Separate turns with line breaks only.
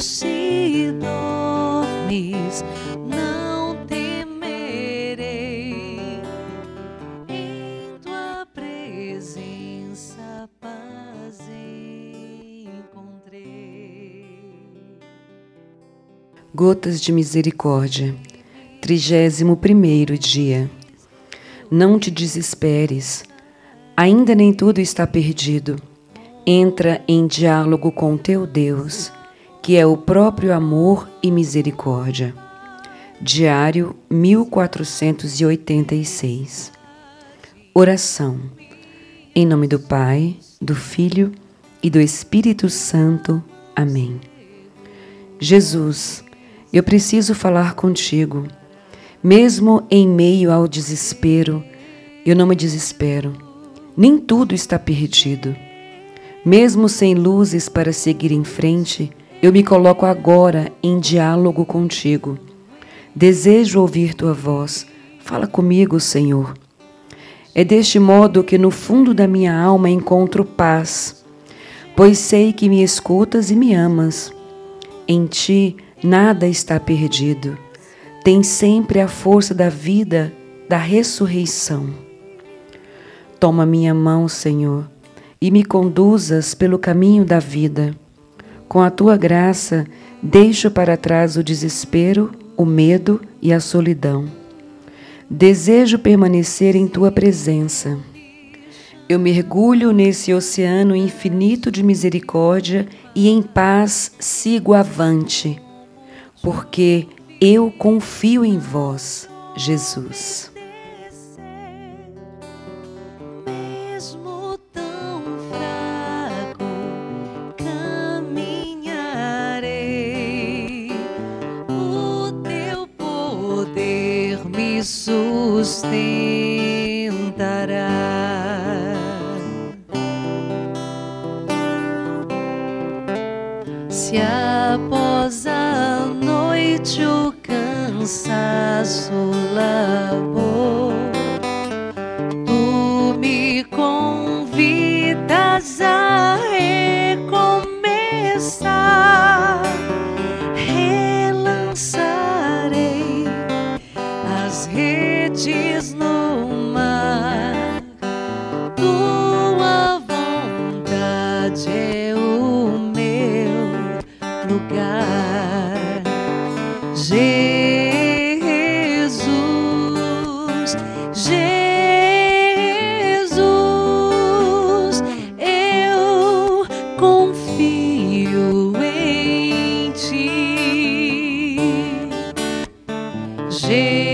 se dormes, não temerei. Em tua presença, paz encontrei. Gotas de Misericórdia, trigésimo primeiro dia. Não te desesperes, ainda nem tudo está perdido. Entra em diálogo com teu Deus que é o próprio amor e misericórdia. Diário 1486. Oração. Em nome do Pai, do Filho e do Espírito Santo. Amém. Jesus, eu preciso falar contigo. Mesmo em meio ao desespero, eu não me desespero. Nem tudo está perdido. Mesmo sem luzes para seguir em frente, eu me coloco agora em diálogo contigo Desejo ouvir tua voz. Fala comigo, Senhor. É deste modo que no fundo da minha alma encontro paz, pois sei que me escutas e me amas. Em ti nada está perdido. Tem sempre a força da vida, da ressurreição. Toma minha mão, Senhor, e me conduzas pelo caminho da vida. Com a tua graça, deixo para trás o desespero o medo e a solidão. Desejo permanecer em tua presença. Eu mergulho nesse oceano infinito de misericórdia e em paz sigo avante, porque eu confio em vós, Jesus.
Sustentará. Se após a noite o cansaço lavou, Jesus, Jesus, eu confio em ti. Jesus,